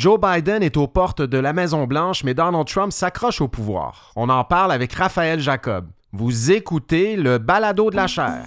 Joe Biden est aux portes de la Maison-Blanche, mais Donald Trump s'accroche au pouvoir. On en parle avec Raphaël Jacob. Vous écoutez le balado de la chair.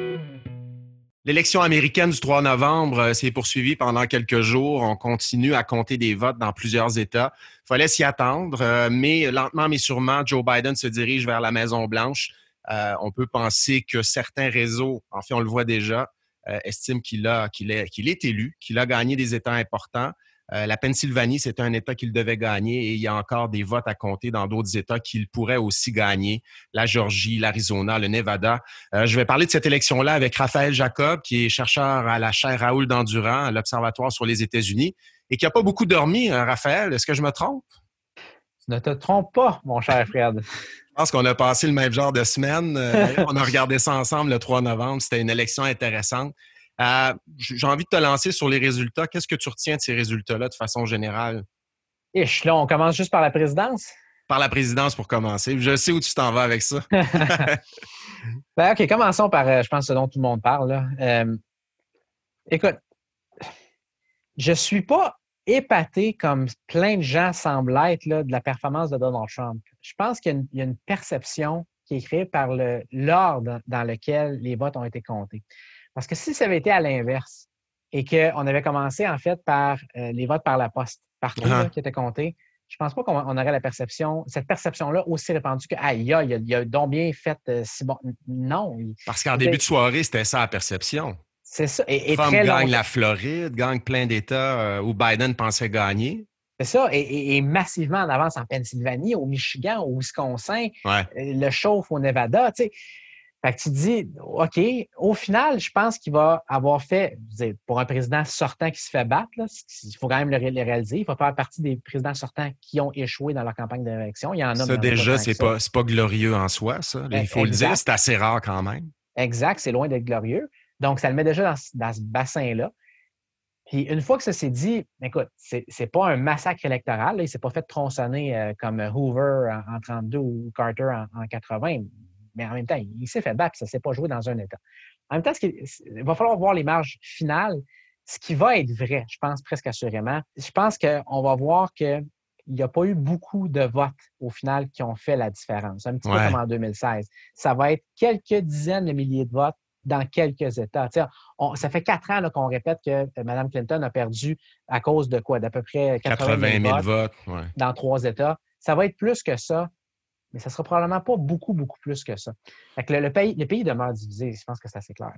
L'élection américaine du 3 novembre euh, s'est poursuivie pendant quelques jours. On continue à compter des votes dans plusieurs États. Il fallait s'y attendre, euh, mais lentement mais sûrement, Joe Biden se dirige vers la Maison-Blanche. Euh, on peut penser que certains réseaux, en fait, on le voit déjà, estiment qu'il est élu, qu'il a gagné des États importants. Euh, la Pennsylvanie, c'est un État qu'il devait gagner et il y a encore des votes à compter dans d'autres États qu'il pourrait aussi gagner. La Georgie, l'Arizona, le Nevada. Euh, je vais parler de cette élection-là avec Raphaël Jacob, qui est chercheur à la chaire Raoul Dandurand à l'Observatoire sur les États-Unis et qui n'a pas beaucoup dormi, hein, Raphaël. Est-ce que je me trompe? Ne te trompe pas, mon cher Fred. Je pense qu'on a passé le même genre de semaine. Euh, on a regardé ça ensemble le 3 novembre. C'était une élection intéressante. Euh, j'ai envie de te lancer sur les résultats. Qu'est-ce que tu retiens de ces résultats-là de façon générale? Ich, là, on commence juste par la présidence? Par la présidence pour commencer. Je sais où tu t'en vas avec ça. ben, OK, commençons par, euh, je pense, ce dont tout le monde parle. Euh, écoute, je ne suis pas épaté comme plein de gens semblent être là, de la performance de Donald Trump. Je pense qu'il y, a une perception qui est créée par l'ordre dans lequel les votes ont été comptés. Parce que si ça avait été à l'inverse et qu'on avait commencé en fait par euh, les votes par la poste, partout uh-huh. qui étaient comptés, je pense pas qu'on aurait la perception, cette perception-là aussi répandue que aïe, il y a, donc bien fait euh, si bon. Non. Parce qu'en début de soirée, c'était ça la perception. C'est ça. Et, Trump gagne la Floride, gagne plein d'États euh, où Biden pensait gagner. C'est ça. Et, massivement en avance en Pennsylvanie, au Michigan, au Wisconsin, le chauffe au Nevada. Tu sais. Fait que tu te dis, OK, au final, je pense qu'il va avoir fait, pour un président sortant qui se fait battre, il faut quand même le, réaliser, il faut faire partie des présidents sortants qui ont échoué dans leur campagne d'élection. Il y en a Ça, déjà, c'est pas, pas glorieux en soi, ça. il faut le dire, c'est assez rare quand même. Exact, c'est loin d'être glorieux. Donc, ça le met déjà dans, ce bassin-là. Puis une fois que ça s'est dit, écoute, c'est, n'est pas un massacre électoral, il ne s'est pas fait tronçonner euh, comme Hoover en, 1932 ou Carter en, en 80 mais en même temps, il, s'est fait battre, ça ne s'est pas joué dans un État. En même temps, il va falloir voir les marges finales. Ce qui va être vrai, je pense presque assurément, je pense qu'on va voir qu'il n'y a pas eu beaucoup de votes au final qui ont fait la différence. Un petit peu comme en 2016. Ça va être quelques dizaines de milliers de votes dans quelques États. ça fait quatre ans qu'on répète que Mme Clinton a perdu à cause de quoi? D'à peu près 80 000, votes, dans trois États. Ça va être plus que ça mais ça ne sera probablement pas beaucoup, beaucoup plus que ça. le, pays, le pays demeure divisé, je pense que c'est assez clair.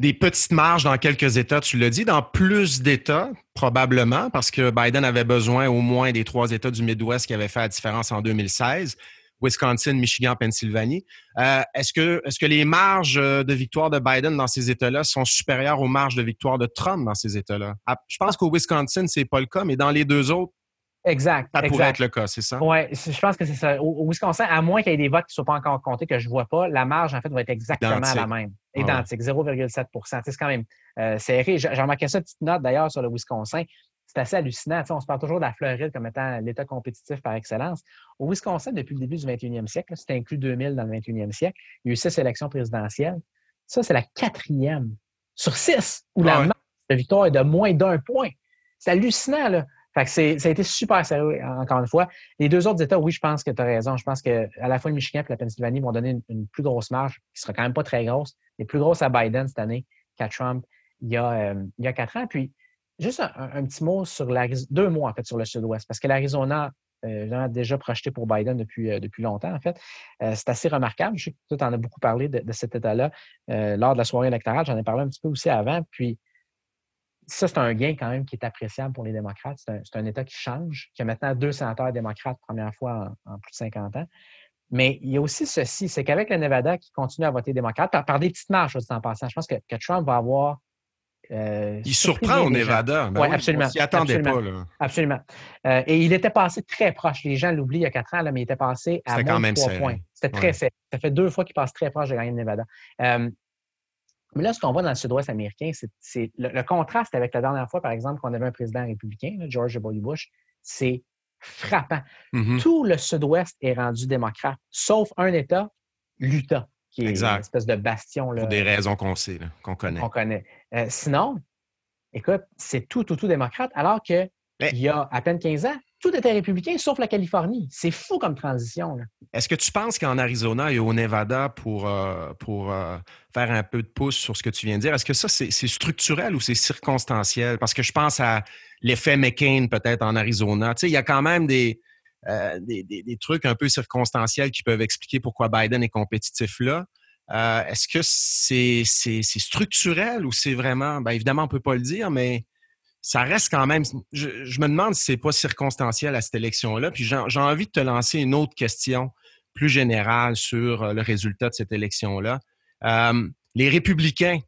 Des petites marges dans quelques États, tu l'as dit, dans plus d'États, probablement, parce que Biden avait besoin au moins des trois États du Midwest qui avaient fait la différence en 2016. Wisconsin, Michigan, Pennsylvanie. Euh, est-ce, que, est-ce que les marges de victoire de Biden dans ces États-là sont supérieures aux marges de victoire de Trump dans ces États-là? Ah, je pense qu'au Wisconsin, ce n'est pas le cas, mais dans les deux autres, Exact. Ça pourrait être le cas, c'est ça? Oui, je pense que c'est ça. Au, Wisconsin, à moins qu'il y ait des votes qui ne soient pas encore comptés, que je ne vois pas, la marge, en fait, va être exactement la même. Identique, 0,7% C'est quand même euh, serré. J'ai remarqué ça, petite note d'ailleurs sur le Wisconsin. C'est assez hallucinant. on se parle toujours de la Floride comme étant l'État compétitif par excellence. Au Wisconsin, depuis le début du 21e siècle, c'était inclus 2000 dans le 21e siècle, il y a eu six élections présidentielles. Ça, c'est la quatrième sur six où la marge de victoire est de moins d'un point. C'est hallucinant, là. Fait que ça a été super sérieux, encore une fois. Les deux autres États, oui, je pense que tu as raison. Je pense qu'à la fois le Michigan et la Pennsylvanie vont donner une, plus grosse marge, qui sera quand même pas très grosse, mais plus grosse à Biden cette année qu'à Trump il y, a, euh, quatre ans. Puis, juste un, petit mot sur deux mots en fait sur le sud-ouest, parce que l'Arizona, euh, déjà projeté pour Biden depuis, euh, longtemps, en fait. c'est assez remarquable. Je sais que tu en as beaucoup parlé de, de cet État-là lors de la soirée électorale. J'en ai parlé un petit peu aussi avant. Puis, ça, c'est un gain quand même qui est appréciable pour les démocrates. C'est un, État qui change, qui a maintenant deux sénateurs démocrates, première fois en, plus de 50 ans. Mais il y a aussi ceci, c'est qu'avec le Nevada qui continue à voter démocrate, par, des petites marches, en passant, je pense que, Trump va avoir Euh, il surprend au Nevada. Ben oui, absolument. On s'y attendait pas. Là. Absolument. Euh, et il était passé très proche. Les gens l'oublient il y a quatre ans, là, mais il était passé à moins quand même 3 points. C'était très serré. Ça fait deux fois qu'il passe très proche de gagner le Nevada. Euh, mais là, ce qu'on voit dans le sud-ouest américain, c'est le, contraste avec la dernière fois, par exemple, qu'on avait un président républicain, George W. Bush, c'est frappant. Mm-hmm. Tout le sud-ouest est rendu démocrate, sauf un État, l'Utah qui est une espèce de bastion. Là, Pour des raisons qu'on sait, qu'on connaît. On connaît. Euh, sinon, écoute, c'est tout, tout, tout démocrate, alors qu'il y a à peine 15 ans, tout était républicain, sauf la Californie. C'est fou comme transition. Est-ce que tu penses qu'en Arizona et au Nevada, pour, euh, pour euh, faire un peu de pouce sur ce que tu viens de dire, est-ce que ça, c'est structurel ou c'est circonstanciel? Parce que je pense à l'effet McCain peut-être en Arizona. Tu sais, il y a quand même des, euh, des, trucs un peu circonstanciels qui peuvent expliquer pourquoi Biden est compétitif là. Est-ce que c'est structurel ou c'est vraiment, bien évidemment, on ne peut pas le dire, mais ça reste quand même. Je, me demande si c'est pas circonstanciel à cette élection-là. Puis j'ai envie de te lancer une autre question plus générale sur euh, le résultat de cette élection-là. les républicains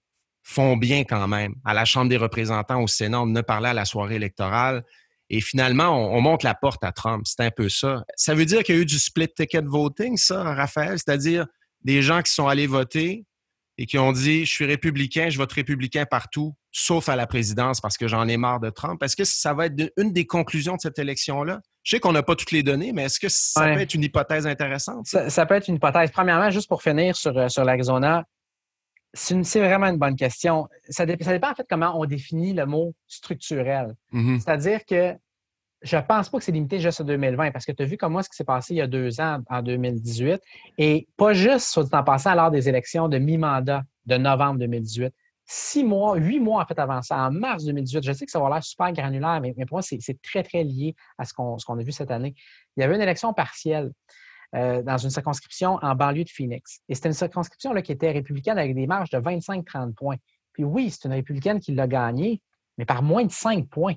font bien quand même à la Chambre des représentants, au Sénat. On a parlé à la soirée électorale. Et finalement, on, monte la porte à Trump. C'est un peu ça. Ça veut dire qu'il y a eu du split ticket voting, ça, Raphaël? C'est-à-dire des gens qui sont allés voter et qui ont dit Je suis républicain, je vote républicain partout, sauf à la présidence parce que j'en ai marre de Trump. Est-ce que ça va être une des conclusions de cette élection-là? Je sais qu'on n'a pas toutes les données, mais est-ce que ça peut être une hypothèse intéressante? Ça, peut être une hypothèse. Premièrement, juste pour finir sur, euh, sur l'Arizona, c'est vraiment une bonne question. Ça, dépend en fait comment on définit le mot structurel. Mm-hmm. C'est-à-dire que je ne pense pas que c'est limité juste à 2020 parce que tu as vu comment ce qui s'est passé il y a deux ans, en 2018, et pas juste, soit dit en passant, lors des élections de mi-mandat de novembre 2018. Six mois, huit mois en fait avant ça, en mars 2018. Je sais que ça va l'air super granulaire, mais, pour moi, c'est très, très lié à ce qu'on a vu cette année. Il y avait une élection partielle. Euh, dans une circonscription en banlieue de Phoenix. Et c'était une circonscription là, qui était républicaine avec des marges de 25-30 points. Puis oui, c'est une républicaine qui l'a gagnée, mais par moins de 5 points.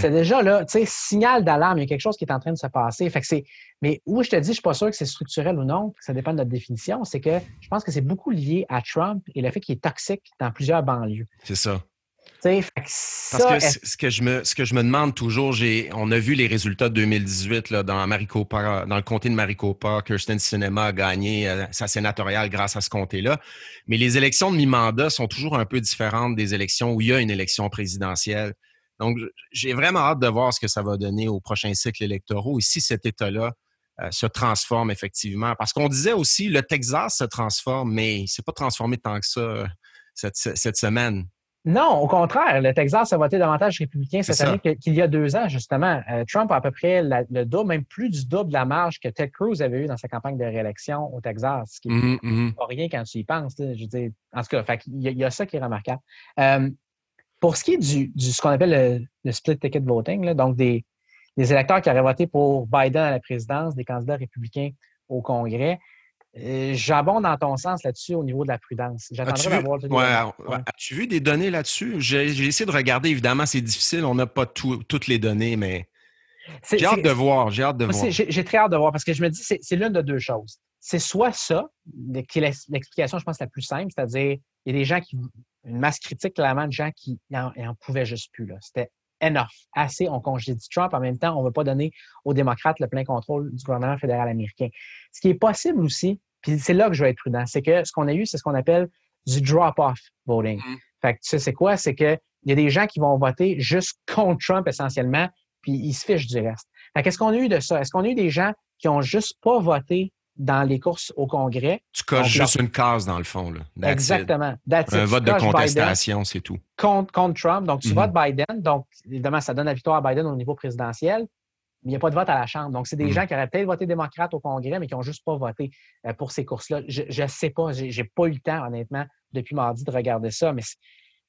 C'est déjà là, tu sais, signal d'alarme, il y a quelque chose qui est en train de se passer. Fait que c'est, mais où je te dis, je ne suis pas sûr que c'est structurel ou non, ça dépend de notre définition, c'est que je pense que c'est beaucoup lié à Trump et le fait qu'il est toxique dans plusieurs banlieues. C'est ça. Parce que ce que, je me, ce que je me demande toujours, j'ai, on a vu les résultats de 2018 là, dans, Maricopa, dans le comté de Maricopa. Kirsten Sinema a gagné euh, sa sénatoriale grâce à ce comté-là. Mais les élections de mi-mandat sont toujours un peu différentes des élections où il y a une élection présidentielle. Donc, j'ai vraiment hâte de voir ce que ça va donner au prochain cycle électoraux et si cet État-là euh, se transforme effectivement. Parce qu'on disait aussi, le Texas se transforme, mais il ne s'est pas transformé tant que ça euh, cette, cette semaine. Non, au contraire, le Texas a voté davantage républicain cette année qu'il y a deux ans, justement. Euh, Trump a à peu près le double, même plus du double de la marge que Ted Cruz avait eu dans sa campagne de réélection au Texas, ce qui n'est mm-hmm, mm-hmm. pas rien quand tu y penses. Je veux en tout cas, il, y a, ça qui est remarquable. Pour ce qui est du, ce qu'on appelle le, split ticket voting, donc des, des électeurs qui auraient voté pour Biden à la présidence, des candidats républicains au Congrès, euh, j'abonde dans ton sens là-dessus au niveau de la prudence. J'attendrai d'avoir. Ouais, As-tu vu des données là-dessus? J'ai essayé de regarder. Évidemment, c'est difficile. On n'a pas toutes les données, mais j'ai hâte de voir. J'ai hâte de voir. J'ai très hâte de voir parce que je me dis c'est l'une de deux choses. C'est soit ça, qui est l'explication, je pense, la plus simple, c'est-à-dire il y a des gens qui. Une masse critique, clairement, de gens qui n'en pouvaient juste plus. C'était enough. Assez, on congédie Trump. En même temps, on ne veut pas donner aux démocrates le plein contrôle du gouvernement fédéral américain. Ce qui est possible aussi, puis c'est là que je vais être prudent, c'est que ce qu'on a eu, c'est ce qu'on appelle du drop-off voting. Mm. Fait que tu sais, c'est quoi? C'est qu'il y a des gens qui vont voter juste contre Trump essentiellement, puis ils se fichent du reste. Fait qu'est-ce qu'on a eu de ça? Est-ce qu'on a eu des gens qui ont juste pas voté dans les courses au Congrès? Tu coches juste une case dans le fond. Là. Exactement. Un vote de contestation, c'est tout. Contre, contre, Trump. Donc, tu mm-hmm. votes Biden. Donc, évidemment, ça donne la victoire à Biden au niveau présidentiel il n'y a pas de vote à la Chambre. Donc, c'est des mmh. gens qui auraient peut-être voté démocrate au Congrès, mais qui n'ont juste pas voté euh, pour ces courses-là. Je ne sais pas, je n'ai pas eu le temps, honnêtement, depuis mardi, de regarder ça, mais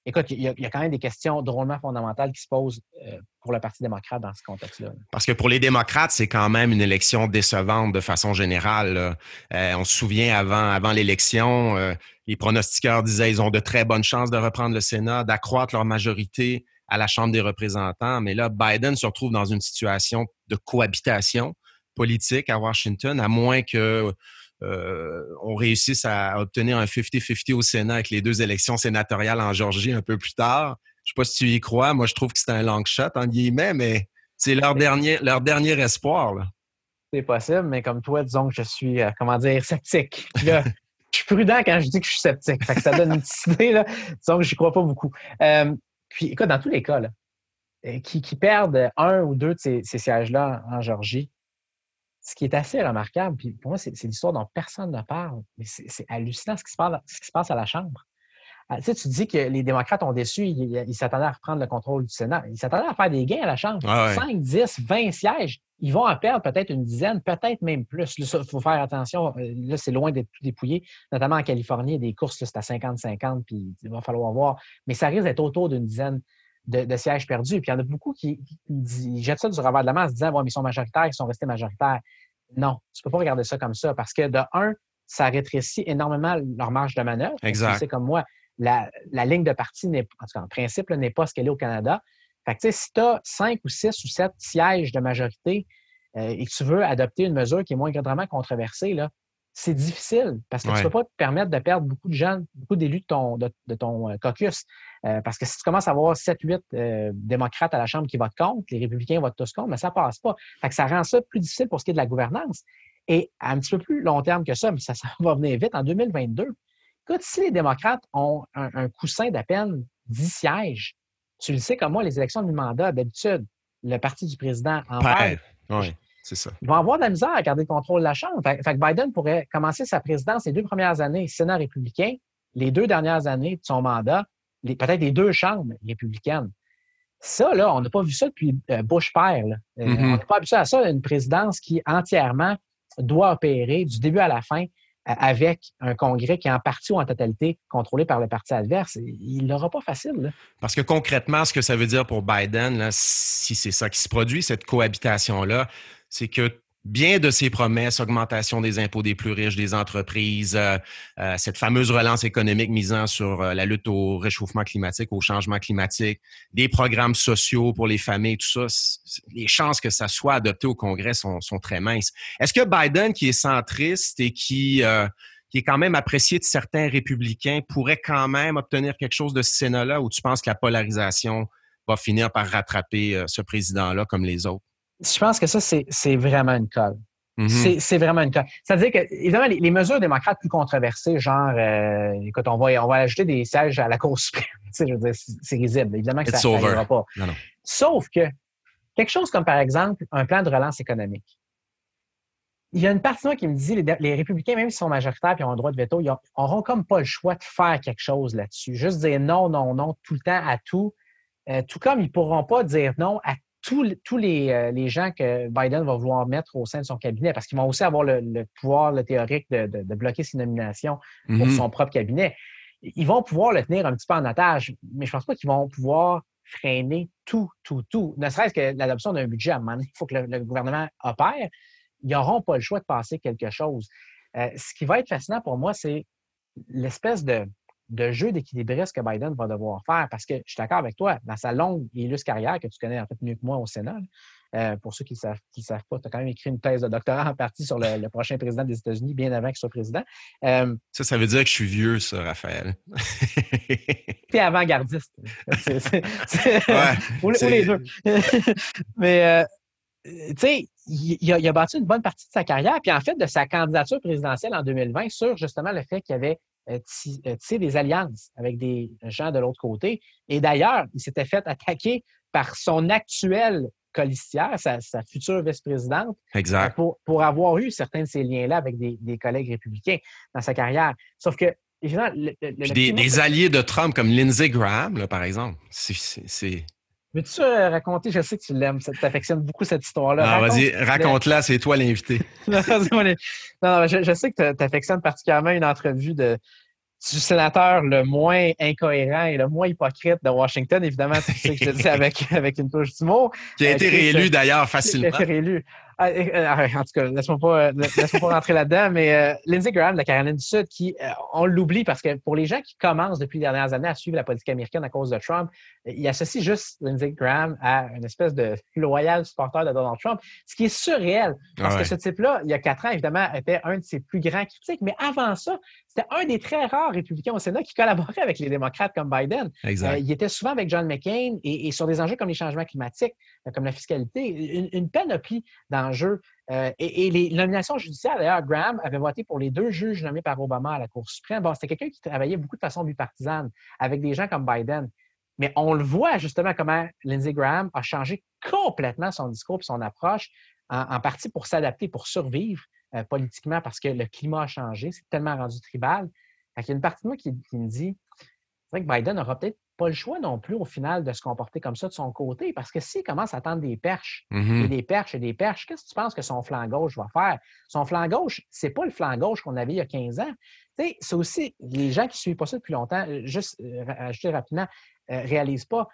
écoute, il y, a, quand même des questions drôlement fondamentales qui se posent euh, pour le Parti démocrate dans ce contexte-là. Parce que pour les démocrates, c'est quand même une élection décevante de façon générale. Euh, on se souvient avant, avant l'élection, les pronostiqueurs disaient qu'ils ont de très bonnes chances de reprendre le Sénat, d'accroître leur majorité à la Chambre des représentants. Mais là, Biden se retrouve dans une situation de cohabitation politique à Washington, à moins que euh, on réussisse à obtenir un 50-50 au Sénat avec les deux élections sénatoriales en Georgie un peu plus tard. sais pas si tu y crois. Moi, je trouve que c'est un long shot, en guillemets, mais c'est leur dernier, leur dernier espoir. C'est possible, mais comme toi, disons que je suis, euh, comment dire, sceptique. je suis prudent quand je dis que je suis sceptique. ça donne une petite idée, là. Disons que je n'y crois pas beaucoup. Euh, puis, écoute, dans tous les cas, qui, perdent un ou deux de ces, sièges-là en Georgie, ce qui est assez remarquable, puis pour moi, c'est l'histoire dont personne ne parle, mais c'est hallucinant ce qui, se passe, ce qui se passe à la Chambre. Ah, tu, sais, tu dis que les démocrates ont déçu, ils s'attendaient à reprendre le contrôle du Sénat. Ils s'attendaient à faire des gains à la Chambre. 5, 10, 20 sièges. Ils vont en perdre peut-être une dizaine, peut-être même plus. Il faut faire attention. Euh, là, c'est loin d'être tout dépouillé. Notamment en Californie, des courses, c'est à 50-50, puis il va falloir voir. Mais ça risque d'être autour d'une dizaine de, sièges perdus. Puis il y en a beaucoup qui, jettent ça du revers de la main en se disant, bon, ils sont majoritaires, ils sont restés majoritaires. Non, tu ne peux pas regarder ça comme ça parce que de un, ça rétrécit énormément leur marge de manœuvre. Exact. C'est comme moi, la, ligne de parti, en tout cas, en principe, n'est pas ce qu'elle est au Canada. Fait que, si tu as cinq ou six ou sept sièges de majorité euh, et que tu veux adopter une mesure qui est moins grandement controversée, c'est difficile parce que tu ne peux pas te permettre de perdre beaucoup de gens, beaucoup d'élus de ton, de, ton euh, caucus. Euh, parce que si tu commences à avoir 7-8 démocrates à la Chambre qui votent contre, les républicains votent tous contre, mais ça ne passe pas. Fait que ça rend ça plus difficile pour ce qui est de la gouvernance. Et à un petit peu plus long terme que ça, mais ça, ça va venir vite, en 2022, Écoute, si les démocrates ont un, coussin d'à peine 10 sièges, tu le sais comme moi, les élections de mi-mandat, d'habitude, le parti du président en perd. C'est ça. Ils vont avoir de la misère à garder le contrôle de la Chambre. Fait, que Biden pourrait commencer sa présidence les deux premières années, Sénat républicain, les deux dernières années de son mandat, peut-être les deux chambres républicaines. Ça, là, on n'a pas vu ça depuis euh, Bush père. Euh, mm-hmm. On n'a pas vu ça à ça, une présidence qui entièrement doit opérer du début à la fin avec un Congrès qui est en partie ou en totalité contrôlé par le parti adverse. Il n'aura pas facile. Parce que concrètement, ce que ça veut dire pour Biden, si c'est ça qui se produit, cette cohabitation-là, c'est que bien de ses promesses, augmentation des impôts des plus riches, des entreprises, euh, euh, cette fameuse relance économique misant sur euh, la lutte au réchauffement climatique, au changement climatique, des programmes sociaux pour les familles, tout ça, les chances que ça soit adopté au Congrès sont, très minces. Est-ce que Biden, qui est centriste et qui, qui est quand même apprécié de certains républicains, pourrait quand même obtenir quelque chose de ce Sénat-là ou tu penses que la polarisation va finir par rattraper ce président-là comme les autres? Je pense que ça, c'est vraiment une colle. Mm-hmm. C'est vraiment une colle. C'est-à-dire que, évidemment, les, mesures démocrates plus controversées, genre, euh, écoute, on va, on va ajouter des sièges à la Cour suprême. je veux dire, c'est risible. Évidemment que ça n'arrivera pas. Sauf que, quelque chose comme, par exemple, un plan de relance économique. Il y a une partie de moi qui me dit les, les républicains, même s'ils sont majoritaires et ont un droit de veto, ils n'auront comme pas le choix de faire quelque chose là-dessus. Juste dire non, non, non, tout le temps à tout. Euh, tout comme ils ne pourront pas dire non à tous, euh, les, gens que Biden va vouloir mettre au sein de son cabinet, parce qu'ils vont aussi avoir le, pouvoir le théorique de, bloquer ses nominations pour mm-hmm. son propre cabinet, ils vont pouvoir le tenir un petit peu en otage, mais je ne pense pas qu'ils vont pouvoir freiner tout, tout, tout. Ne serait-ce que l'adoption d'un budget à un moment donné, il faut que le, gouvernement opère. Ils n'auront pas le choix de passer quelque chose. Euh, ce qui va être fascinant pour moi, c'est l'espèce de, de jeu d'équilibriste que Biden va devoir faire. Parce que je suis d'accord avec toi, dans sa longue et illustre carrière, que tu connais en fait mieux que moi au Sénat, euh, pour ceux qui ne savent, savent pas, tu as quand même écrit une thèse de doctorat en partie sur le, prochain président des États-Unis, bien avant qu'il soit président. Euh, ça, ça veut dire que je suis vieux, ça, Raphaël. tu es avant-gardiste. ou, les deux. Mais, euh, tu sais, il, a, battu une bonne partie de sa carrière, puis en fait, de sa candidature présidentielle en 2020 sur justement le fait qu'il y avait tisser des alliances avec des gens de l'autre côté. Et d'ailleurs, il s'était fait attaquer par son actuel colistière, sa, future vice-présidente, euh, pour, avoir eu certains de ces liens-là avec des, collègues républicains dans sa carrière. Sauf que, évidemment, des, alliés de Trump comme Lindsey Graham, par exemple, c'est... Veux-tu raconter, je sais que tu l'aimes, tu affectionnes beaucoup cette histoire-là. Ah, vas-y, raconte-la, c'est toi l'invité. non, je, sais que tu affectionnes particulièrement une entrevue de, du sénateur le moins incohérent et le moins hypocrite de Washington, évidemment, c'est ce que je te dis avec, avec une touche d'humour. Qui a été euh, réélu d'ailleurs facilement. Qui a été réélu. Ah, ah, en tout cas, laisse-moi pas, laisse pas rentrer là-dedans, mais euh, Lindsey Graham de la Caroline du Sud, qui, euh, on l'oublie parce que pour les gens qui commencent depuis les dernières années à suivre la politique américaine à cause de Trump, il associe juste Lindsey Graham à une espèce de loyal supporter de Donald Trump, ce qui est surréel. Parce que ce type-là, il y a quatre ans, évidemment, était un de ses plus grands critiques, mais avant ça, c'était un des très rares républicains au Sénat qui collaborait avec les démocrates comme Biden. Euh, il était souvent avec John McCain et, sur des enjeux comme les changements climatiques, euh, comme la fiscalité, une, panoplie d'enjeux. Euh, et, les nominations judiciaires, d'ailleurs, Graham avait voté pour les deux juges nommés par Obama à la Cour suprême. Bon, c'était quelqu'un qui travaillait beaucoup de façon bipartisane avec des gens comme Biden. Mais on le voit justement comment Lindsey Graham a changé complètement son discours et son approche, en partie pour s'adapter, pour survivre euh, politiquement parce que le climat a changé, c'est tellement rendu tribal. Il y a une partie de moi qui, me dit c'est vrai que Biden n'aura peut-être pas le choix non plus au final de se comporter comme ça de son côté, parce que s'il commence à tendre des perches, et mm-hmm. des perches et des perches, qu'est-ce que tu penses que son flanc gauche va faire? Son flanc gauche, c'est pas le flanc gauche qu'on avait il y a 15 ans. C'est aussi, les gens qui ne suivent pas ça depuis longtemps, euh, juste euh, ajouter rapidement, ne réalisent pas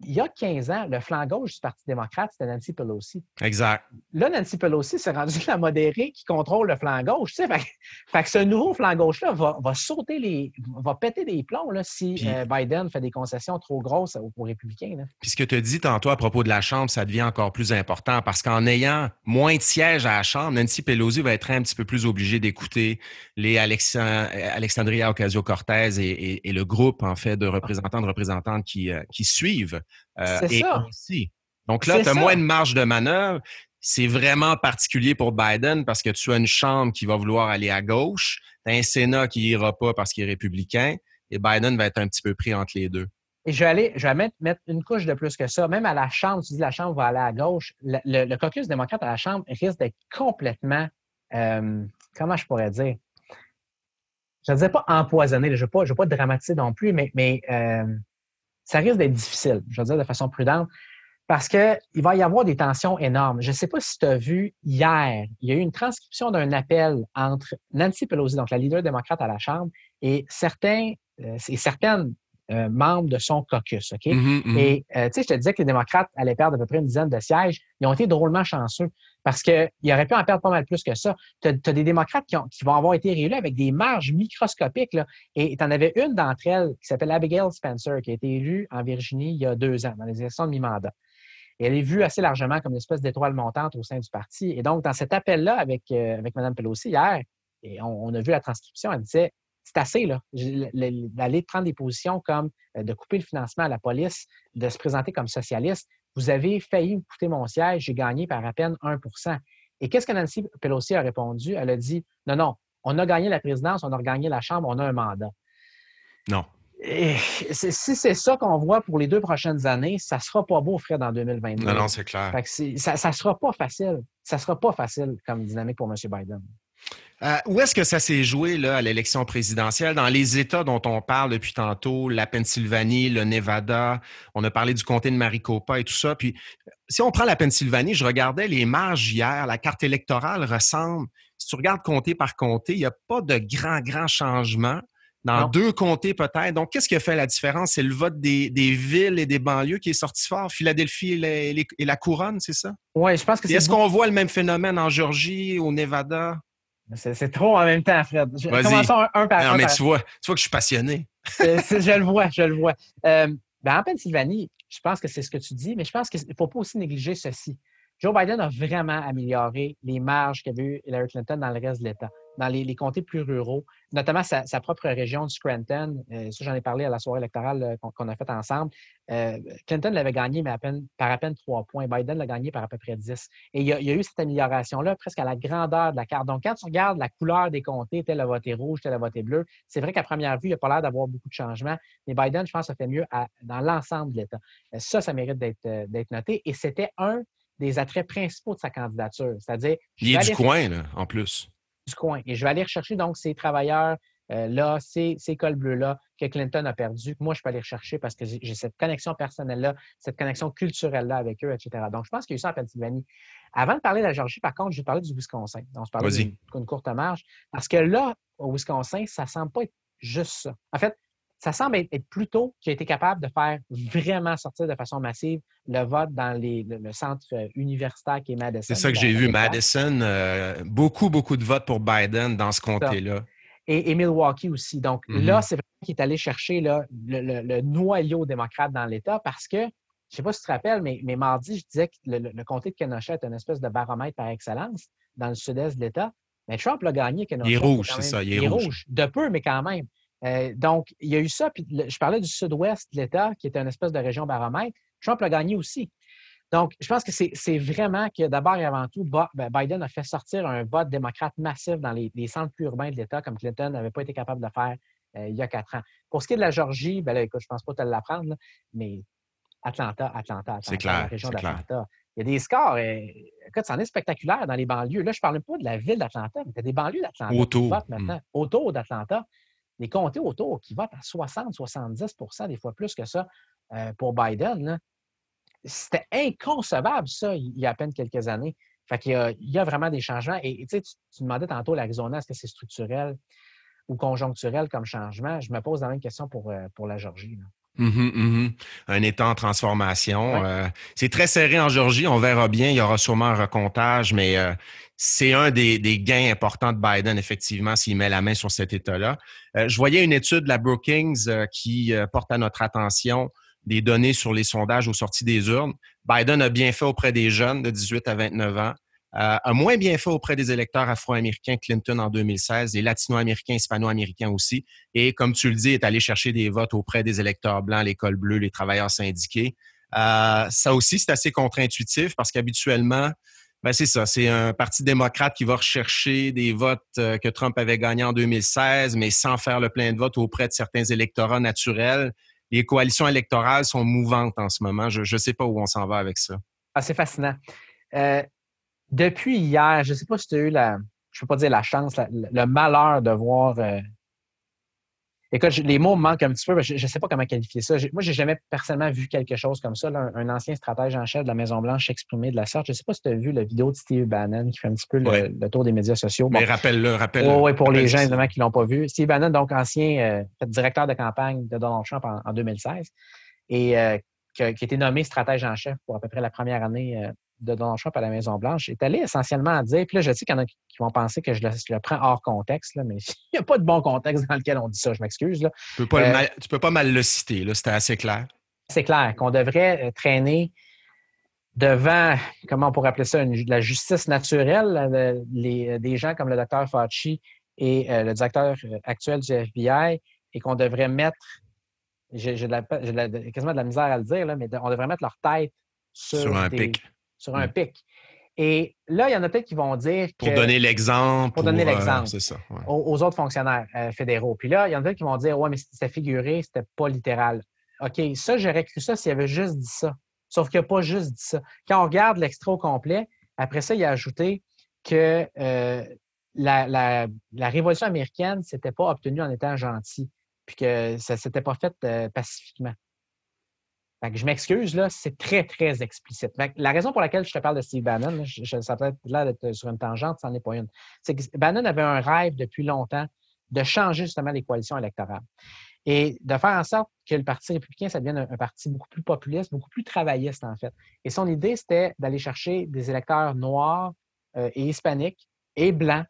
il y a 15 ans, le flanc gauche du Parti démocrate, c'était Nancy Pelosi. Exact. Là, Nancy Pelosi s'est rendu la modérée qui contrôle le flanc gauche. fait, que ce nouveau flanc gauche-là va, sauter les. va péter des plombs là, si euh, Biden fait des concessions trop grosses aux, républicains. Puis ce que tu as dit tantôt à propos de la Chambre, ça devient encore plus important parce qu'en ayant moins de sièges à la Chambre, Nancy Pelosi va être un petit peu plus obligée d'écouter les Alexandria Ocasio-Cortez et, le groupe, en fait, de représentants, de représentantes qui, euh, qui suivent euh, c'est ça. Aussi. Donc là, tu as moins de marge de manœuvre. C'est vraiment particulier pour Biden parce que tu as une Chambre qui va vouloir aller à gauche, tu as un Sénat qui ira pas parce qu'il est républicain, et Biden va être un petit peu pris entre les deux. Et je vais aller, je vais mettre, une couche de plus que ça. Même à la Chambre, tu dis la Chambre va aller à gauche. Le, caucus démocrate à la Chambre risque d'être complètement, euh, comment je pourrais dire? Je ne disais pas empoisonné, je ne veux, veux, pas dramatiser non plus, mais, mais euh, ça risque d'être difficile, je veux dire de façon prudente, parce qu'il va y avoir des tensions énormes. Je ne sais pas si tu as vu hier, il y a eu une transcription d'un appel entre Nancy Pelosi, donc la leader démocrate à la Chambre, et certains euh, et certaines euh, membres de son caucus. OK? Mm-hmm, mm-hmm. Et euh, tu sais, je te disais que les démocrates allaient perdre à peu près une dizaine de sièges. Ils ont été drôlement chanceux parce qu'ils auraient pu en perdre pas mal plus que ça. Tu as, des démocrates qui, vont avoir été réélus avec des marges microscopiques. Là, et tu en avais une d'entre elles qui s'appelle Abigail Spencer, qui a été élue en Virginie il y a deux ans, dans les élections de mi-mandat. Et elle est vue assez largement comme une espèce d'étoile montante au sein du parti. Et donc, dans cet appel-là avec, euh, avec Mme Pelosi hier, et on, a vu la transcription, elle disait c'est assez, là, d'aller prendre des positions comme euh, de couper le financement à la police, de se présenter comme socialiste. Vous avez failli me coûter mon siège, j'ai gagné par à peine 1% Et qu'est-ce que Nancy Pelosi a répondu? Elle a dit Non, non, on a gagné la présidence, on a regagné la Chambre, on a un mandat. Non. Et si c'est ça qu'on voit pour les deux prochaines années, ça ne sera pas beau, Fred, en 2022. Non, non, c'est clair. ça ne sera pas facile. Ça ne sera pas facile comme dynamique pour M. Biden. Euh, où est-ce que ça s'est joué là, à l'élection présidentielle? Dans les États dont on parle depuis tantôt, la Pennsylvanie, le Nevada, on a parlé du comté de Maricopa et tout ça. Puis, si on prend la Pennsylvanie, je regardais les marges hier, la carte électorale ressemble, si tu regardes comté par comté, il n'y a pas de grand, grand changement. Dans deux comtés peut-être. Donc, qu'est-ce qui a fait la différence? C'est le vote des, villes et des banlieues qui est sorti fort? Philadelphie et, la couronne, c'est ça? Oui, je pense que c'est. Est-ce qu'on voit le même phénomène en Georgie, au Nevada? C'est trop en même temps, Fred. Commençons un, par un. Non, mais tu vois, tu vois que je suis passionné. je le vois, je le vois. Euh, ben, en Pennsylvanie, je pense que c'est ce que tu dis, mais je pense qu'il ne faut pas aussi négliger ceci. Joe Biden a vraiment amélioré les marges qu'avait eu Hillary Clinton dans le reste de l'État dans les, comtés plus ruraux, notamment sa, propre région du Scranton. Euh, ça, j'en ai parlé à la soirée électorale euh, qu'on a faite ensemble. Euh, Clinton l'avait gagné, mais à peine, par à peine trois points. Biden l'a gagné par à peu près dix. Et il y a, eu cette amélioration-là presque à la grandeur de la carte. Donc, quand tu regardes la couleur des comtés, tel a voté rouge, tel a voté bleu, c'est vrai qu'à première vue, il n'a pas l'air d'avoir beaucoup de changements. Mais Biden, je pense, a fait mieux dans l'ensemble de l'État. Ça, ça mérite d'être noté. Et c'était un des attraits principaux de sa candidature. C'est-à-dire. Il est du coin, là, en plus du coin. Et je vais aller rechercher donc ces travailleurs-là, euh, ces, ces, cols bleus-là que Clinton a perdu, moi, je peux aller rechercher parce que j'ai cette connexion personnelle-là, cette connexion culturelle-là avec eux, etc. Donc, je pense qu'il y a eu ça en Pennsylvanie. Avant de parler de la Georgie, par contre, je vais parler du Wisconsin. Donc, je parlais d'une courte marge. Parce que là, au Wisconsin, ça ne semble pas être juste ça. En fait, ça semble être, plutôt qui a été capable de faire vraiment sortir de façon massive le vote dans le, centre euh, universitaire qui est Madison. C'est ça que j'ai vu, Madison. Euh, beaucoup, beaucoup de votes pour Biden dans ce comté-là. Et, Milwaukee aussi. Donc mm-hmm. là, c'est vraiment qu'il est allé chercher le, noyau démocrate dans l'État parce que, je ne sais pas si tu te rappelles, mais, mardi, je disais que le, comté de Kenosha est une espèce de baromètre par excellence dans le sud-est de l'État. Mais Trump l'a gagné. Kenosha, il est rouge, c'est ça. Il est, rouge. De peu, mais quand même. Euh, donc, il y a eu ça. Puis je parlais du sud-ouest de l'État, qui était une espèce de région baromètre. Trump l'a gagné aussi. Donc, je pense que c'est vraiment que d'abord et avant tout, ben, Biden a fait sortir un vote démocrate massif dans les, centres plus urbains de l'État, comme Clinton n'avait pas été capable de faire euh, il y a quatre ans. Pour ce qui est de la Georgie, ben là, écoute, je ne pense pas te l'apprendre, mais Atlanta, Atlanta, Atlanta, la région d'Atlanta. Il y a des scores, euh, écoute, c'en est spectaculaire dans les banlieues. Là, je ne parle pas de la ville d'Atlanta, mais tu as des banlieues d'Atlanta qui votent maintenant. Hmm. Autour d'Atlanta les comtés autour qui votent à 60-70% des fois plus que ça euh, pour Biden, c'était inconcevable, ça, il y a à peine quelques années. Fait y a, il y a vraiment des changements. Et tu, tu demandais tantôt l'Arizona, est-ce que c'est structurel ou conjoncturel comme changement? Je me pose la même question pour, euh, pour la Georgie. Mmh mmh un État en transformation. Euh, c'est très serré en Georgie. On verra bien. Il y aura sûrement un recomptage, mais euh, c'est un des, gains importants de Biden, effectivement, s'il met la main sur cet État-là. Euh, je voyais une étude de la Brookings qui porte à notre attention des données sur les sondages aux sorties des urnes. Biden a bien fait auprès des jeunes de 18 à 29 ans. Euh, a moins bien fait auprès des électeurs afro-américains Clinton en 2016, les latino-américains, hispano-américains aussi. Et comme tu le dis, est allé chercher des votes auprès des électeurs blancs, l'école bleue, les travailleurs syndiqués. Euh, ça aussi, c'est assez contre-intuitif parce qu'habituellement, ben c'est ça, c'est un parti démocrate qui va rechercher des votes euh, que Trump avait gagnés en 2016, mais sans faire le plein de votes auprès de certains électorats naturels. Les coalitions électorales sont mouvantes en ce moment. Je ne sais pas où on s'en va avec ça. Ah, c'est fascinant depuis hier, je ne sais pas si tu as eu la, je ne peux pas dire la chance, le malheur de voir. Euh, écoute, les mots me manquent un petit peu, je ne sais pas comment qualifier ça. Moi, je n'ai jamais personnellement vu quelque chose comme ça, un, ancien stratège en chef de la Maison-Blanche s'exprimer de la sorte. Je ne sais pas si tu as vu la vidéo de Steve Bannon qui fait un petit peu le, tour des médias sociaux. Mais rappelle-le, rappelle-le. oui, pour les gens évidemment qui ne l'ont pas vu. Steve Bannon, donc ancien euh, directeur de campagne de Donald Trump en, 2016 et euh, qui, a, été nommé stratège en chef pour à peu près la première année de Donald Trump à la Maison-Blanche est allé essentiellement à dire, puis là, je sais qu'il y en a qui vont penser que je le, prends hors contexte, là, mais il n'y a pas de bon contexte dans lequel on dit ça, je m'excuse. Tu ne peux, euh, peux, pas mal le citer, c'était assez clair. C'est clair qu'on devrait euh, traîner devant, comment on pourrait appeler ça, la justice naturelle, les, des gens comme le docteur Fauci et euh, le directeur actuel du FBI, et qu'on devrait mettre, j'ai quasiment de la misère à le dire, là, mais on devrait mettre leur tête sur, un pic sur un pic. Et là, il y en a peut-être qui vont dire que, Pour donner l'exemple. Pour donner euh, l'exemple. aux, autres fonctionnaires euh, fédéraux. Puis là, il y en a peut-être qui vont dire Ouais, mais c'était figuré, c'était pas littéral. OK, ça, j'aurais cru ça s'il avait juste dit ça. Sauf qu'il n'a pas juste dit ça. Quand on regarde l'extra au complet, après ça, il a ajouté que euh, la, révolution américaine ne s'était pas obtenue en étant gentil, puis que ça ne s'était pas fait pacifiquement je m'excuse, là, c'est très, très explicite. la raison pour laquelle je te parle de Steve Bannon, je, ça peut être là d'être sur une tangente, ça n'en est pas une. C'est que Bannon avait un rêve depuis longtemps de changer justement les coalitions électorales et de faire en sorte que le Parti républicain, ça devienne un, parti beaucoup plus populiste, beaucoup plus travailliste, en fait. Et son idée, c'était d'aller chercher des électeurs noirs euh, et hispaniques et blancs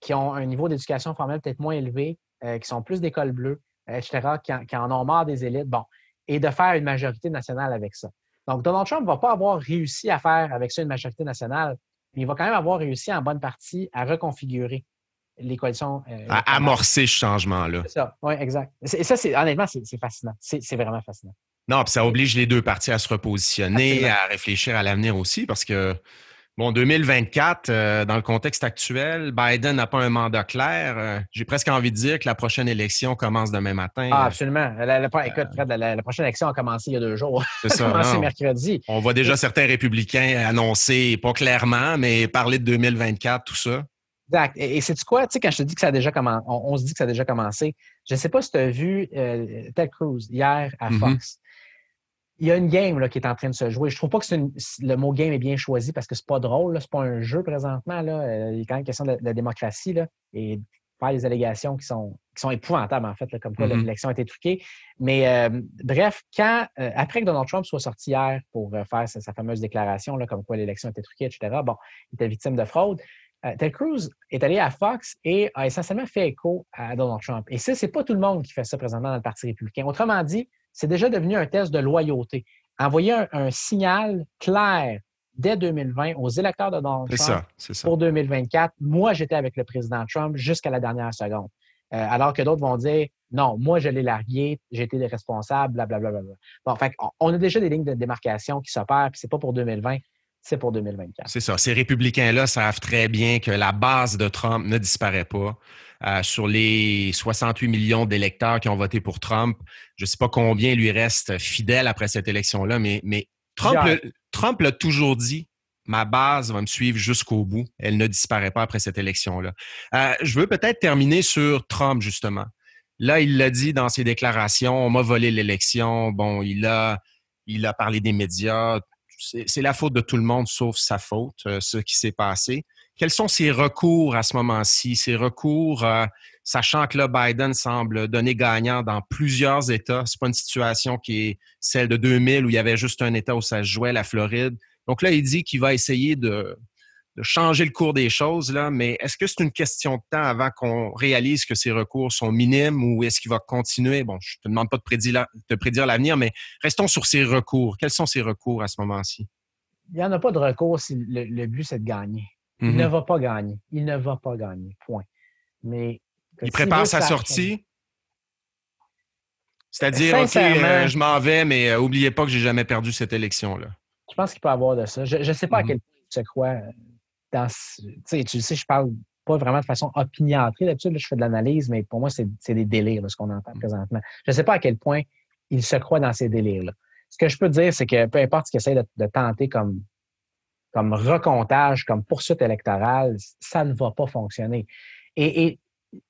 qui ont un niveau d'éducation formelle peut-être moins élevé, euh, qui sont plus d'écoles bleues, etc., qui qui en, ont marre des élites. Bon, et de faire une majorité nationale avec ça. Donc, Donald Trump ne va pas avoir réussi à faire avec ça une majorité nationale, mais il va quand même avoir réussi en bonne partie à reconfigurer les coalitions. Euh, à amorcer ce changement-là. C'est ça, oui, exact. Et ça, honnêtement, c'est fascinant. C'est vraiment fascinant. Non, puis ça oblige les deux parties à se repositionner, à réfléchir à l'avenir aussi, parce que Bon, 2024, euh, dans le contexte actuel, Biden n'a pas un mandat clair. Euh, j'ai presque envie de dire que la prochaine élection commence demain matin. Ah, absolument. La, écoute, Fred, la, prochaine élection a commencé il y a deux jours. C'est ça. a commencé mercredi. On voit déjà certains républicains annoncer, pas clairement, mais parler de 2024, tout ça. Exact. Et, c'est quoi? Tu sais, quand je te dis que ça a déjà commencé, on, se dit que ça a déjà commencé. Je ne sais pas si tu as vu euh, Ted Cruz hier à mm-hmm. Fox il y a une game là, qui est en train de se jouer. Je trouve pas que le mot game est bien choisi parce que c'est pas drôle, c'est pas un jeu présentement. Là. Euh, il y a quand même une question de, la démocratie. Là. Et faire des allégations qui sont, qui sont épouvantables, en fait, comme quoi mm-hmm. l'élection a été truquée. Mais euh, bref, quand, euh, après que Donald Trump soit sorti hier pour euh, faire sa, fameuse déclaration, là, comme quoi l'élection a été truquée, etc., bon, il était victime de fraude. Ted Cruz est allé à Fox et a essentiellement fait écho à Donald Trump. Et ça, c'est pas tout le monde qui fait ça présentement dans le Parti républicain. Autrement dit, c'est déjà devenu un test de loyauté. Envoyer un signal clair dès 2020 aux électeurs de Donald Trump pour 2024. Moi, j'étais avec le président Trump jusqu'à la dernière seconde. Euh, alors que d'autres vont dire non, moi, je l'ai largué, j'ai été responsable, blablabla. Bla, bla, Bon, fait on a déjà des lignes de démarcation qui s'opèrent, puis c'est pas pour 2020, c'est pour 2024. C'est ça. Ces républicains-là savent très bien que la base de Trump ne disparaît pas. Euh, sur les 68 millions d'électeurs qui ont voté pour Trump, je ne sais pas combien lui reste fidèles après cette élection-là, mais, mais Trump, l'a toujours dit. Ma base va me suivre jusqu'au bout. Elle ne disparaît pas après cette élection-là. Euh, je veux peut-être terminer sur Trump, justement. Là, il l'a dit dans ses déclarations, on m'a volé l'élection. Bon, il a, il a parlé des médias. C'est la faute de tout le monde, sauf sa faute, euh, ce qui s'est passé. Quels sont ses recours à ce moment-ci? Ses recours, euh, sachant que là, Biden semble donner gagnant dans plusieurs États. C'est pas une situation qui est celle de 2000 où il y avait juste un État où ça jouait, la Floride. Donc là, il dit qu'il va essayer de, changer le cours des choses, là, mais est-ce que c'est une question de temps avant qu'on réalise que ces recours sont minimes ou est-ce qu'il va continuer? Bon, je te demande pas de prédire, de prédire l'avenir, mais restons sur ces recours. Quels sont ces recours à ce moment-ci? Il n'y en a pas de recours si le but, c'est de gagner. Il ne mhm. va pas gagner. Il ne va pas gagner. Point. Mais. Il prépare sa sortie? C'est-à-dire, OK, euh, je m'en vais, mais euh, oubliez pas que j'ai jamais perdu cette élection-là. Je pense qu'il peut avoir de ça. Je ne sais pas à mhm. quel point il se croit euh, dans. Tu sais, je parle pas vraiment de façon opiniâtrée. D'habitude, je fais de l'analyse, mais pour moi, c'est des délires, ce qu'on entend mhm. présentement. Je ne sais pas à quel point il se croit dans ces délires-là. Ce que je peux dire, c'est que peu importe ce qu'il essaie de, tenter comme comme recomptage, comme poursuite électorale, ça ne va pas fonctionner. Et,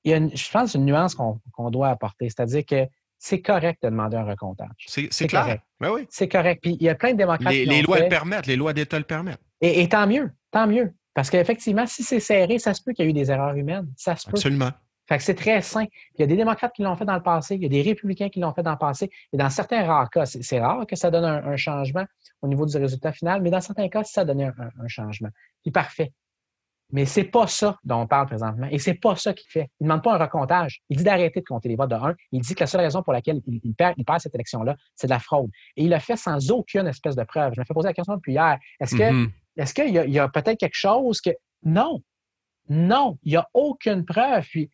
il y a une, je pense une nuance qu'on doit apporter, c'est-à-dire que c'est correct de demander un recomptage. C'est clair. Ben oui. C'est correct. Puis il y a plein de démocrates les, qui Les lois le permettent, les lois d'État le permettent. Et, tant mieux, tant mieux. Parce qu'effectivement, si c'est serré, ça se peut qu'il y ait eu des erreurs humaines. Ça se peut. Absolument. Fait que c'est très sain. Il y a des démocrates qui l'ont fait dans le passé, il y a des républicains qui l'ont fait dans le passé. Et dans certains rares cas, c'est rare que ça donne un, changement au niveau du résultat final, mais dans certains cas, ça donne un, un changement. C'est parfait. Mais c'est pas ça dont on parle présentement. Et c'est pas ça qu'il fait. Il ne demande pas un recomptage. Il dit d'arrêter de compter les votes de 1. Il dit que la seule raison pour laquelle il, perd, il perd, cette élection-là, c'est de la fraude. Et il le fait sans aucune espèce de preuve. Je me fais poser la question depuis hier. Est-ce que, mm-hmm. Est-ce qu'il y a, a peut-être quelque chose que. Non. Non. Il n'y a aucune preuve. Puis,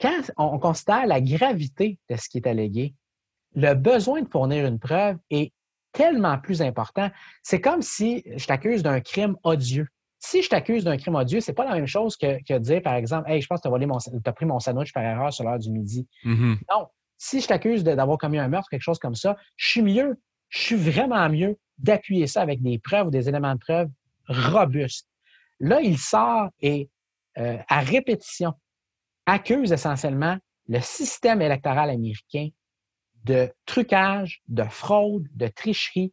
quand on considère la gravité de ce qui est allégué, le besoin de fournir une preuve est tellement plus important. C'est comme si je t'accuse d'un crime odieux. Si je t'accuse d'un crime odieux, c'est pas la même chose que, de dire, par exemple, Hey, je pense que tu as, pris mon sandwich par erreur sur l'heure du midi. Mm-hmm. Non. Si je t'accuse d'avoir commis un meurtre, quelque chose comme ça, je suis mieux, je suis vraiment mieux d'appuyer ça avec des preuves ou des éléments de preuve robustes. Là, il sort et euh, à répétition, accuse essentiellement le système électoral américain de trucage, de fraude, de tricherie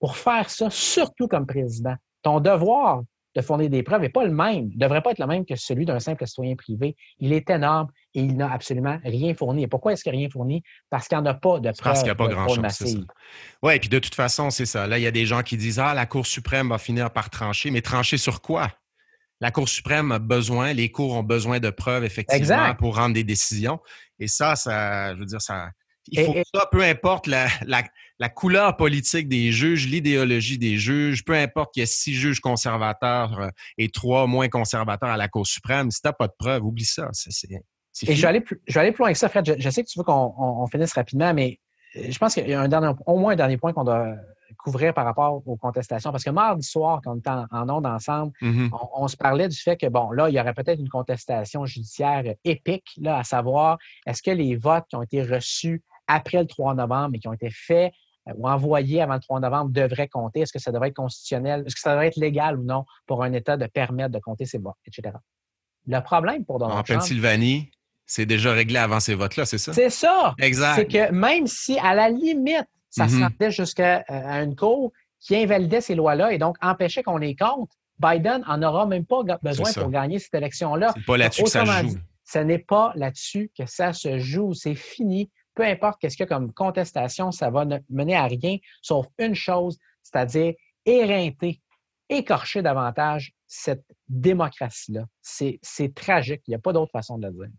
pour faire ça, surtout comme président. Ton devoir de fournir des preuves n'est pas le même, ne devrait pas être le même que celui d'un simple citoyen privé. Il est énorme et il n'a absolument rien fourni. Et pourquoi est-ce qu'il n'a rien fourni? Parce qu'il n'y en a pas de preuves. Parce qu'il n'y a pas grand-chose. Oui, et puis de toute façon, c'est ça. Là, il y a des gens qui disent Ah, la Cour suprême va finir par trancher, mais trancher sur quoi? la Cour suprême a besoin, les cours ont besoin de preuves, effectivement, pour rendre des décisions. Et ça, ça, je veux dire, ça. Il faut que ça, peu importe la, couleur politique des juges, l'idéologie des juges, peu importe qu'il y ait six juges conservateurs euh, et trois moins conservateurs à la Cour suprême, si tu n'as pas de preuves, oublie ça. et je vais, aller plus, je vais aller plus loin que ça, Fred. Je, sais que tu veux qu'on finisse rapidement, mais euh, je pense qu'il y a un dernier, au moins un dernier point qu'on doit couvrir par rapport aux contestations. Parce que mardi soir, quand on était en, ondes ensemble, mm-hmm. on, se parlait du fait que, bon, là, il y aurait peut-être une contestation judiciaire épique, là, à savoir, est-ce que les votes qui ont été reçus après le 3 novembre et qui ont été faits euh, ou envoyés avant le 3 novembre devraient compter? Est-ce que ça devrait être constitutionnel? Est-ce que ça devrait être légal ou non pour un État de permettre de compter ces votes, etc.? Le problème pour Donald en Pennsylvanie, c'est déjà réglé avant ces votes-là, c'est ça? C'est ça. Exact. C'est que même si, à la limite, ça se mm-hmm. jusqu'à euh, une cour qui invalidait ces lois-là et donc empêchait qu'on les compte, Biden en aura même pas besoin pour gagner cette élection-là. C'est pas là-dessus que ça joue. ce n'est pas là-dessus que ça se joue. C'est fini. Peu importe qu'est-ce qu'il y a comme contestation, ça va mener à rien, sauf une chose, c'est-à-dire éreinter, écorcher davantage cette démocratie-là. C'est tragique. Il n'y a pas d'autre façon de le dire.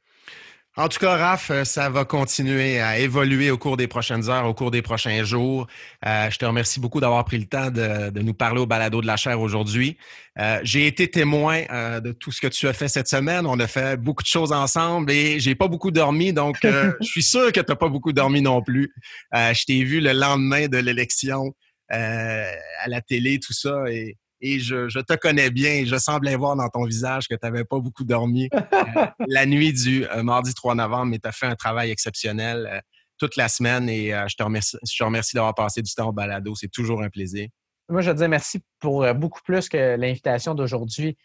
En tout cas, Raph, euh, ça va continuer à évoluer au cours des prochaines heures, au cours des prochains jours. Euh, je te remercie beaucoup d'avoir pris le temps de, nous parler au balado de la chair aujourd'hui. Euh, j'ai été témoin de tout ce que tu as fait cette semaine. On a fait beaucoup de choses ensemble et j'ai pas beaucoup dormi, donc je suis sûr que tu n'as pas beaucoup dormi non plus. je t'ai vu le lendemain de l'élection à la télé, tout ça, et et je, te connais bien je semblais voir dans ton visage que tu n'avais pas beaucoup dormi euh, la nuit du euh, mardi 3 novembre, mais tu as fait un travail exceptionnel euh, toute la semaine et je te remercie, je remercie d'avoir passé du temps au balado. C'est toujours un plaisir. Moi, je te dis merci pour beaucoup plus que l'invitation d'aujourd'hui.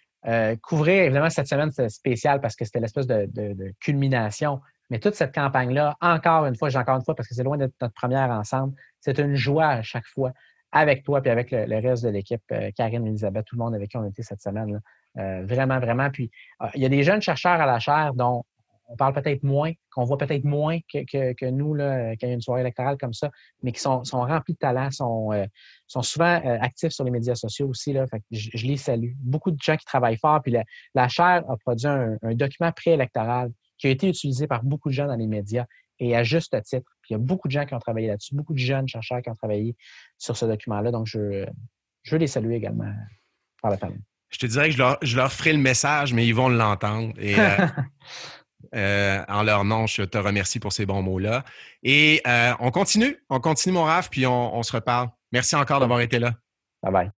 couvrir, évidemment, cette semaine, c'est spécial parce que c'était l'espèce de, de, culmination. Mais toute cette campagne-là, encore une fois, j'ai encore une fois, parce que c'est loin d'être notre première ensemble, c'est une joie à chaque fois avec toi puis avec le, reste de l'équipe, euh, Karine, Elisabeth, tout le monde avec qui on été cette semaine. Euh, vraiment, vraiment. Puis ah, il y a des jeunes chercheurs à la chaire dont on parle peut-être moins, qu'on voit peut-être moins que, nous là, quand il y a une soirée électorale comme ça, mais qui sont, remplis de talent, sont, euh, souvent actifs sur les médias sociaux aussi. Là, je, les salue. Beaucoup de gens qui travaillent fort. Puis la, chaire a produit un document préélectoral qui a été utilisé par beaucoup de gens dans les médias et à juste titre. Puis il y a beaucoup de gens qui ont travaillé là-dessus, beaucoup de jeunes chercheurs qui ont travaillé sur ce document-là. Donc, je, je veux les saluer également par la famille. Je te dirais que je leur, je leur ferai le message, mais ils vont l'entendre. Et euh, euh, en leur nom, je te remercie pour ces bons mots-là. Et euh, on continue, on continue, mon Raph, puis on, on se reparle. Merci encore d'avoir été là. Bye bye.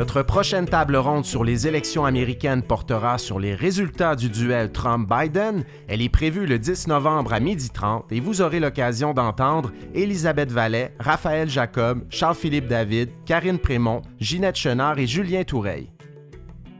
Notre prochaine table ronde sur les élections américaines portera sur les résultats du duel Trump-Biden. Elle est prévue le 10 novembre à 12h30 et vous aurez l'occasion d'entendre Elisabeth Vallet, Raphaël Jacob, Charles-Philippe David, Karine Prémont, Ginette Chenard et Julien Toureille.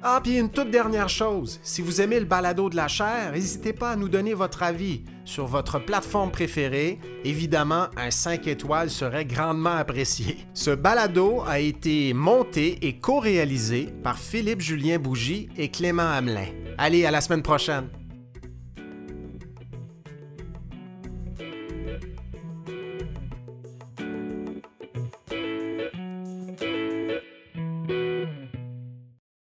Ah, puis une toute dernière chose, si vous aimez le balado de la chair, n'hésitez pas à nous donner votre avis sur votre plateforme préférée. Évidemment, un 5 étoiles serait grandement apprécié. Ce balado a été monté et co-réalisé par Philippe Julien Bougie et Clément Hamelin. Allez, à la semaine prochaine.